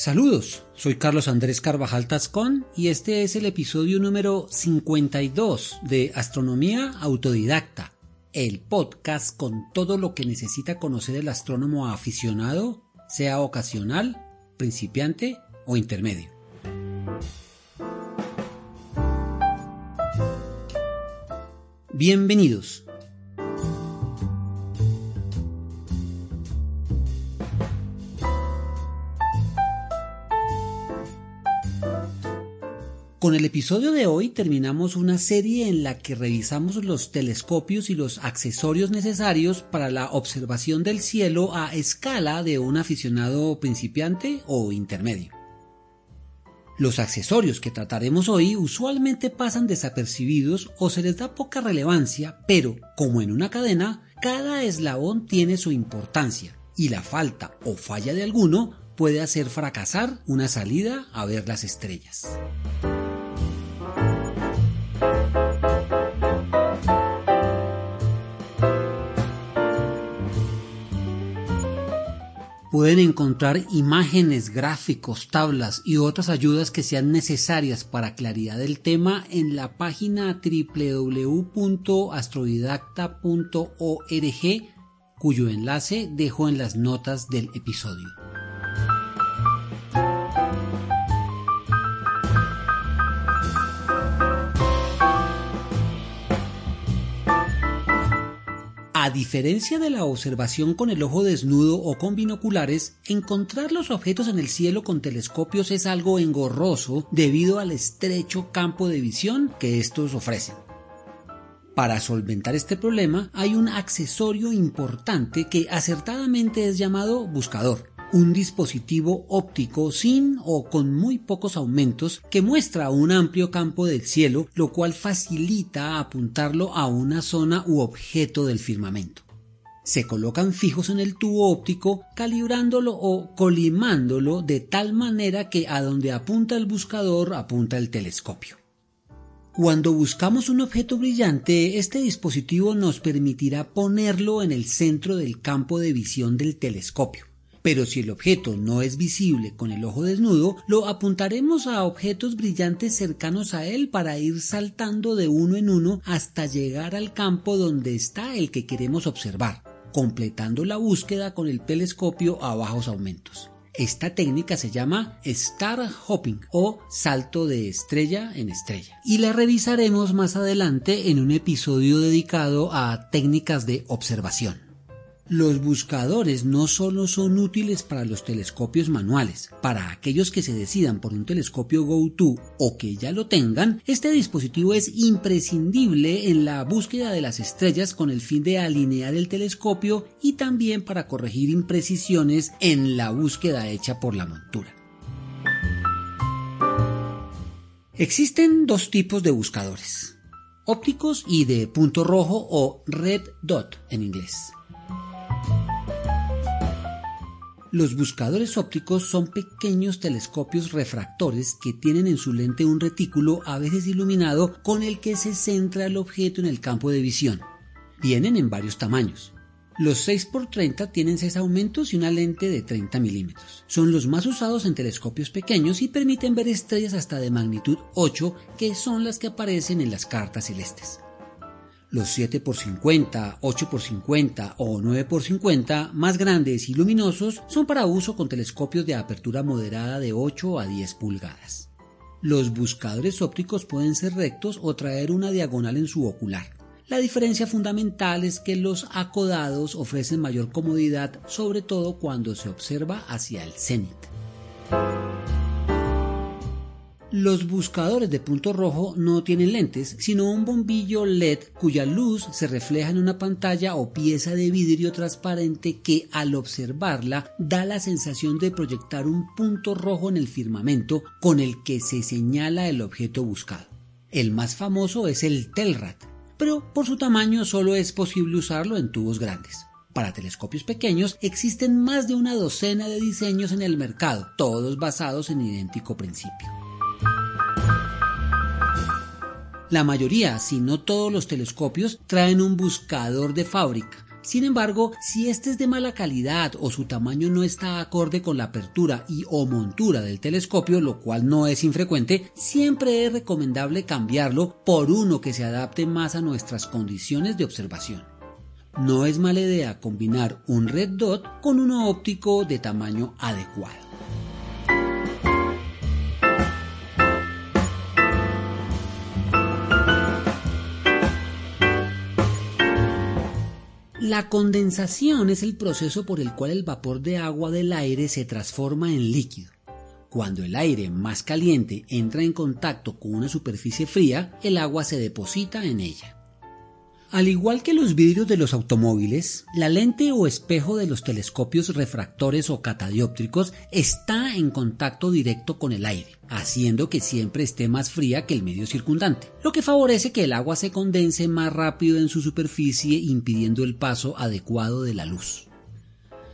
Saludos, soy Carlos Andrés Carvajal Tascón y este es el episodio número 52 de Astronomía Autodidacta, el podcast con todo lo que necesita conocer el astrónomo aficionado, sea ocasional, principiante o intermedio. Bienvenidos. Con el episodio de hoy terminamos una serie en la que revisamos los telescopios y los accesorios necesarios para la observación del cielo a escala de un aficionado principiante o intermedio. Los accesorios que trataremos hoy usualmente pasan desapercibidos o se les da poca relevancia, pero, como en una cadena, cada eslabón tiene su importancia y la falta o falla de alguno puede hacer fracasar una salida a ver las estrellas. Pueden encontrar imágenes, gráficos, tablas y otras ayudas que sean necesarias para claridad del tema en la página www.astrodidacta.org cuyo enlace dejo en las notas del episodio. A diferencia de la observación con el ojo desnudo o con binoculares, encontrar los objetos en el cielo con telescopios es algo engorroso debido al estrecho campo de visión que estos ofrecen. Para solventar este problema hay un accesorio importante que acertadamente es llamado buscador un dispositivo óptico sin o con muy pocos aumentos que muestra un amplio campo del cielo, lo cual facilita apuntarlo a una zona u objeto del firmamento. Se colocan fijos en el tubo óptico, calibrándolo o colimándolo de tal manera que a donde apunta el buscador apunta el telescopio. Cuando buscamos un objeto brillante, este dispositivo nos permitirá ponerlo en el centro del campo de visión del telescopio pero si el objeto no es visible con el ojo desnudo, lo apuntaremos a objetos brillantes cercanos a él para ir saltando de uno en uno hasta llegar al campo donde está el que queremos observar, completando la búsqueda con el telescopio a bajos aumentos. Esta técnica se llama Star Hopping o salto de estrella en estrella y la revisaremos más adelante en un episodio dedicado a técnicas de observación. Los buscadores no solo son útiles para los telescopios manuales, para aquellos que se decidan por un telescopio GoTo o que ya lo tengan, este dispositivo es imprescindible en la búsqueda de las estrellas con el fin de alinear el telescopio y también para corregir imprecisiones en la búsqueda hecha por la montura. Existen dos tipos de buscadores, ópticos y de punto rojo o red dot en inglés. Los buscadores ópticos son pequeños telescopios refractores que tienen en su lente un retículo a veces iluminado con el que se centra el objeto en el campo de visión. Vienen en varios tamaños. Los 6x30 tienen 6 aumentos y una lente de 30 milímetros. Son los más usados en telescopios pequeños y permiten ver estrellas hasta de magnitud 8 que son las que aparecen en las cartas celestes. Los 7x50, 8x50 o 9x50 más grandes y luminosos son para uso con telescopios de apertura moderada de 8 a 10 pulgadas. Los buscadores ópticos pueden ser rectos o traer una diagonal en su ocular. La diferencia fundamental es que los acodados ofrecen mayor comodidad, sobre todo cuando se observa hacia el cenit. Los buscadores de punto rojo no tienen lentes, sino un bombillo LED cuya luz se refleja en una pantalla o pieza de vidrio transparente que al observarla da la sensación de proyectar un punto rojo en el firmamento con el que se señala el objeto buscado. El más famoso es el Telrat, pero por su tamaño solo es posible usarlo en tubos grandes. Para telescopios pequeños existen más de una docena de diseños en el mercado, todos basados en idéntico principio. La mayoría, si no todos los telescopios, traen un buscador de fábrica, Sin embargo, si este es de mala calidad o su tamaño no está acorde con la apertura y o montura del telescopio, lo cual no es infrecuente, siempre es recomendable cambiarlo por uno que se adapte más a nuestras condiciones de observación. No es mala idea combinar un red dot con uno óptico de tamaño adecuado. La condensación es el proceso por el cual el vapor de agua del aire se transforma en líquido. Cuando el aire más caliente entra en contacto con una superficie fría, el agua se deposita en ella. Al igual que los vidrios de los automóviles, la lente o espejo de los telescopios refractores o catadióptricos está en contacto directo con el aire, haciendo que siempre esté más fría que el medio circundante, lo que favorece que el agua se condense más rápido en su superficie impidiendo el paso adecuado de la luz.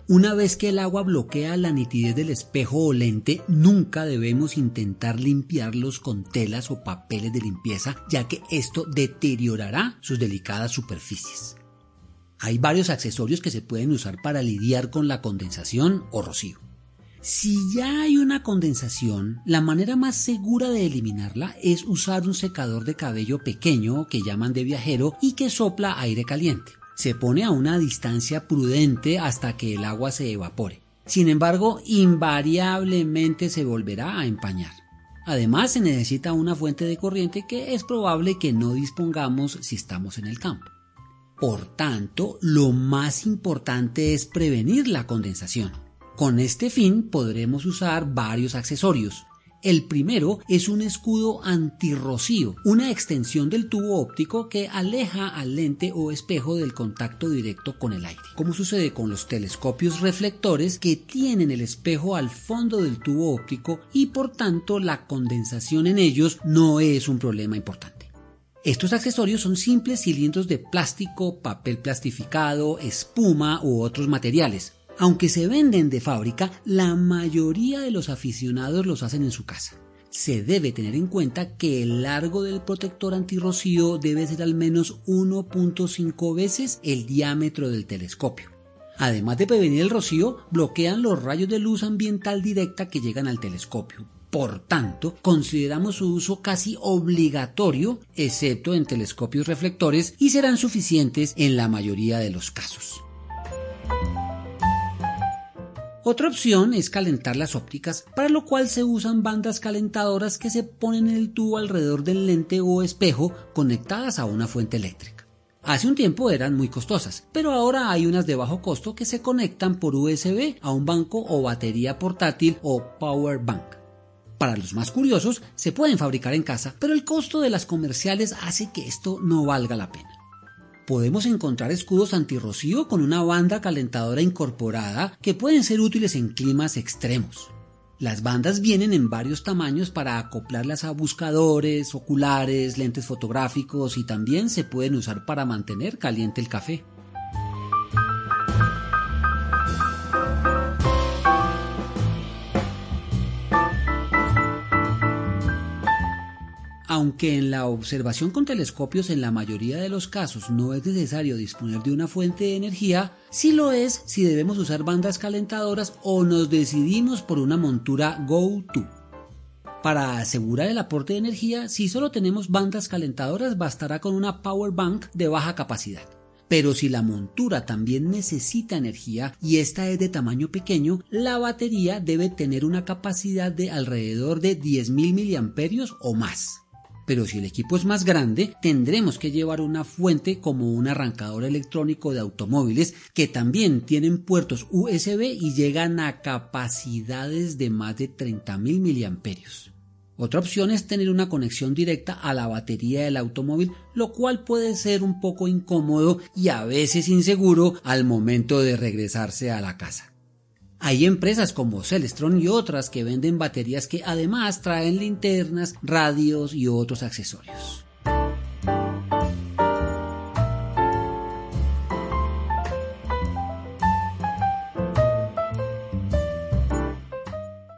Una vez que el agua bloquea la nitidez del espejo o lente, nunca debemos intentar limpiarlos con telas o papeles de limpieza, ya que esto deteriorará sus delicadas superficies. Hay varios accesorios que se pueden usar para lidiar con la condensación o rocío. Si ya hay una condensación, la manera más segura de eliminarla es usar un secador de cabello pequeño que llaman de viajero y que sopla aire caliente se pone a una distancia prudente hasta que el agua se evapore. Sin embargo, invariablemente se volverá a empañar. Además, se necesita una fuente de corriente que es probable que no dispongamos si estamos en el campo. Por tanto, lo más importante es prevenir la condensación. Con este fin podremos usar varios accesorios, el primero es un escudo antirrocío, una extensión del tubo óptico que aleja al lente o espejo del contacto directo con el aire, como sucede con los telescopios reflectores que tienen el espejo al fondo del tubo óptico y por tanto la condensación en ellos no es un problema importante. Estos accesorios son simples cilindros de plástico, papel plastificado, espuma u otros materiales, aunque se venden de fábrica, la mayoría de los aficionados los hacen en su casa. Se debe tener en cuenta que el largo del protector antirrocío debe ser al menos 1.5 veces el diámetro del telescopio. Además de prevenir el rocío, bloquean los rayos de luz ambiental directa que llegan al telescopio. Por tanto, consideramos su uso casi obligatorio, excepto en telescopios reflectores, y serán suficientes en la mayoría de los casos. Otra opción es calentar las ópticas, para lo cual se usan bandas calentadoras que se ponen en el tubo alrededor del lente o espejo conectadas a una fuente eléctrica. Hace un tiempo eran muy costosas, pero ahora hay unas de bajo costo que se conectan por USB a un banco o batería portátil o power bank. Para los más curiosos, se pueden fabricar en casa, pero el costo de las comerciales hace que esto no valga la pena podemos encontrar escudos antirrocío con una banda calentadora incorporada que pueden ser útiles en climas extremos. Las bandas vienen en varios tamaños para acoplarlas a buscadores, oculares, lentes fotográficos y también se pueden usar para mantener caliente el café. Aunque en la observación con telescopios en la mayoría de los casos no es necesario disponer de una fuente de energía, sí lo es si debemos usar bandas calentadoras o nos decidimos por una montura Go-To. Para asegurar el aporte de energía, si solo tenemos bandas calentadoras bastará con una power bank de baja capacidad. Pero si la montura también necesita energía y esta es de tamaño pequeño, la batería debe tener una capacidad de alrededor de 10.000 mAh o más pero si el equipo es más grande, tendremos que llevar una fuente como un arrancador electrónico de automóviles que también tienen puertos USB y llegan a capacidades de más de 30.000 miliamperios. Otra opción es tener una conexión directa a la batería del automóvil, lo cual puede ser un poco incómodo y a veces inseguro al momento de regresarse a la casa. Hay empresas como Celestron y otras que venden baterías que además traen linternas, radios y otros accesorios.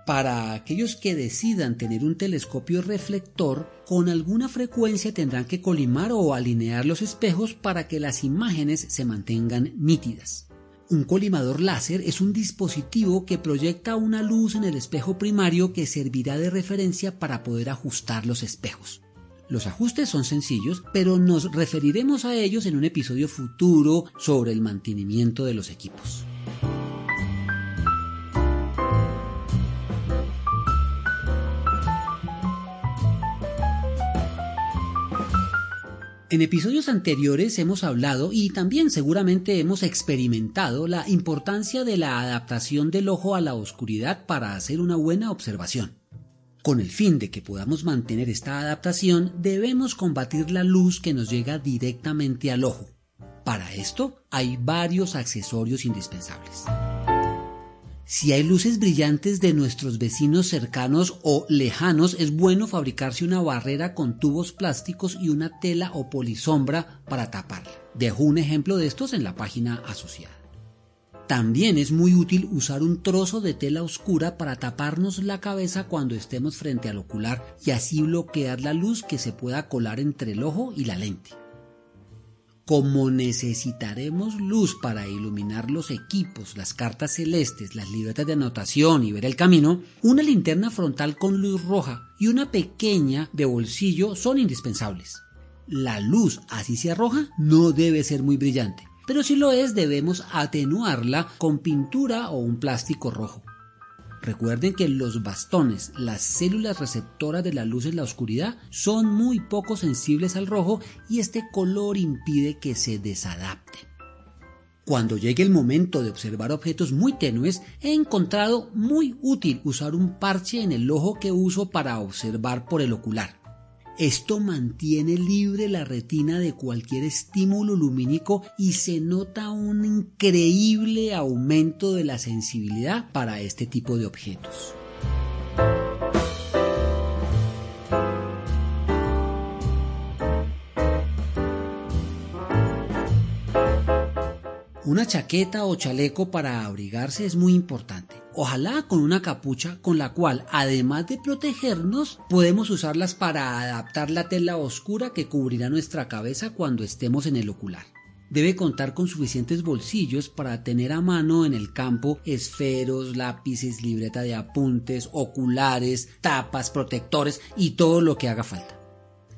Para aquellos que decidan tener un telescopio reflector, con alguna frecuencia tendrán que colimar o alinear los espejos para que las imágenes se mantengan nítidas. Un colimador láser es un dispositivo que proyecta una luz en el espejo primario que servirá de referencia para poder ajustar los espejos. Los ajustes son sencillos, pero nos referiremos a ellos en un episodio futuro sobre el mantenimiento de los equipos. En episodios anteriores hemos hablado y también seguramente hemos experimentado la importancia de la adaptación del ojo a la oscuridad para hacer una buena observación. Con el fin de que podamos mantener esta adaptación, debemos combatir la luz que nos llega directamente al ojo. Para esto hay varios accesorios indispensables. Si hay luces brillantes de nuestros vecinos cercanos o lejanos, es bueno fabricarse una barrera con tubos plásticos y una tela o polisombra para taparla. Dejo un ejemplo de estos en la página asociada. También es muy útil usar un trozo de tela oscura para taparnos la cabeza cuando estemos frente al ocular y así bloquear la luz que se pueda colar entre el ojo y la lente. Como necesitaremos luz para iluminar los equipos, las cartas celestes, las libretas de anotación y ver el camino, una linterna frontal con luz roja y una pequeña de bolsillo son indispensables. La luz, así sea roja, no debe ser muy brillante, pero si lo es debemos atenuarla con pintura o un plástico rojo. Recuerden que los bastones, las células receptoras de la luz en la oscuridad, son muy poco sensibles al rojo y este color impide que se desadapten. Cuando llegue el momento de observar objetos muy tenues, he encontrado muy útil usar un parche en el ojo que uso para observar por el ocular. Esto mantiene libre la retina de cualquier estímulo lumínico y se nota un increíble aumento de la sensibilidad para este tipo de objetos. Una chaqueta o chaleco para abrigarse es muy importante. Ojalá con una capucha con la cual, además de protegernos, podemos usarlas para adaptar la tela oscura que cubrirá nuestra cabeza cuando estemos en el ocular. Debe contar con suficientes bolsillos para tener a mano en el campo esferos, lápices, libreta de apuntes, oculares, tapas, protectores y todo lo que haga falta.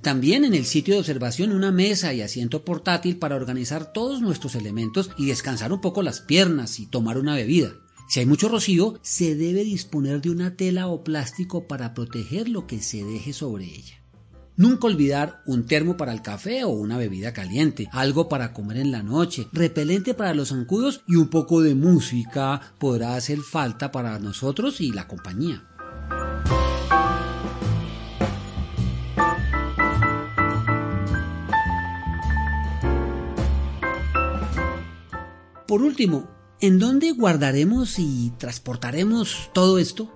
También en el sitio de observación una mesa y asiento portátil para organizar todos nuestros elementos y descansar un poco las piernas y tomar una bebida. Si hay mucho rocío, se debe disponer de una tela o plástico para proteger lo que se deje sobre ella. Nunca olvidar un termo para el café o una bebida caliente, algo para comer en la noche, repelente para los zancudos y un poco de música podrá hacer falta para nosotros y la compañía. Por último, ¿en dónde guardaremos y transportaremos todo esto?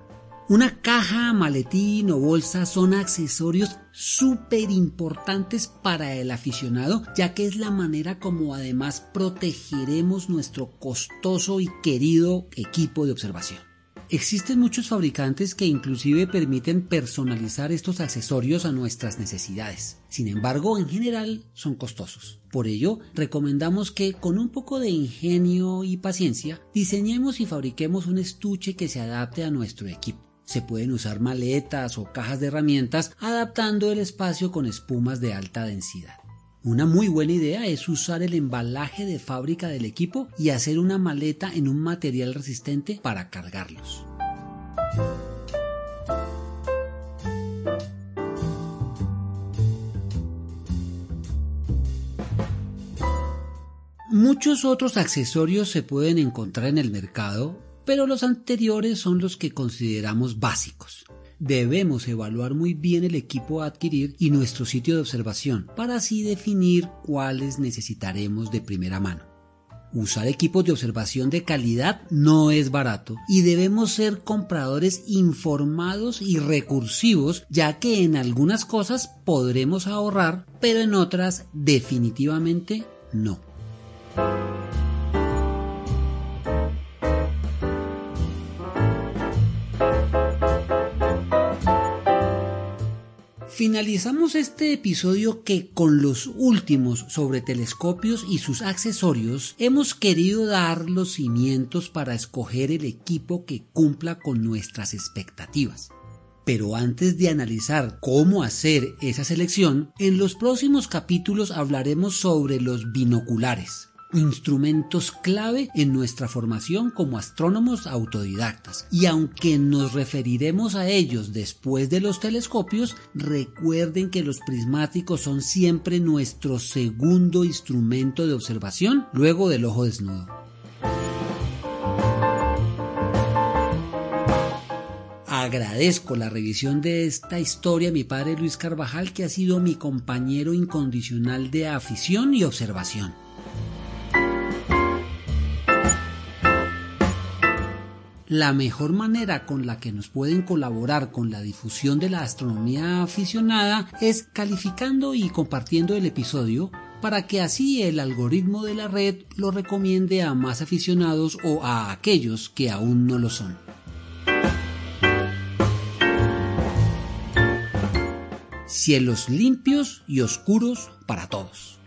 Una caja, maletín o bolsa son accesorios súper importantes para el aficionado, ya que es la manera como además protegeremos nuestro costoso y querido equipo de observación. Existen muchos fabricantes que inclusive permiten personalizar estos accesorios a nuestras necesidades. Sin embargo, en general son costosos. Por ello, recomendamos que con un poco de ingenio y paciencia diseñemos y fabriquemos un estuche que se adapte a nuestro equipo. Se pueden usar maletas o cajas de herramientas adaptando el espacio con espumas de alta densidad. Una muy buena idea es usar el embalaje de fábrica del equipo y hacer una maleta en un material resistente para cargarlos. Muchos otros accesorios se pueden encontrar en el mercado, pero los anteriores son los que consideramos básicos debemos evaluar muy bien el equipo a adquirir y nuestro sitio de observación para así definir cuáles necesitaremos de primera mano. Usar equipos de observación de calidad no es barato y debemos ser compradores informados y recursivos ya que en algunas cosas podremos ahorrar pero en otras definitivamente no. Finalizamos este episodio que con los últimos sobre telescopios y sus accesorios hemos querido dar los cimientos para escoger el equipo que cumpla con nuestras expectativas. Pero antes de analizar cómo hacer esa selección, en los próximos capítulos hablaremos sobre los binoculares instrumentos clave en nuestra formación como astrónomos autodidactas. Y aunque nos referiremos a ellos después de los telescopios, recuerden que los prismáticos son siempre nuestro segundo instrumento de observación luego del ojo desnudo. Agradezco la revisión de esta historia a mi padre Luis Carvajal, que ha sido mi compañero incondicional de afición y observación. La mejor manera con la que nos pueden colaborar con la difusión de la astronomía aficionada es calificando y compartiendo el episodio para que así el algoritmo de la red lo recomiende a más aficionados o a aquellos que aún no lo son. Cielos limpios y oscuros para todos.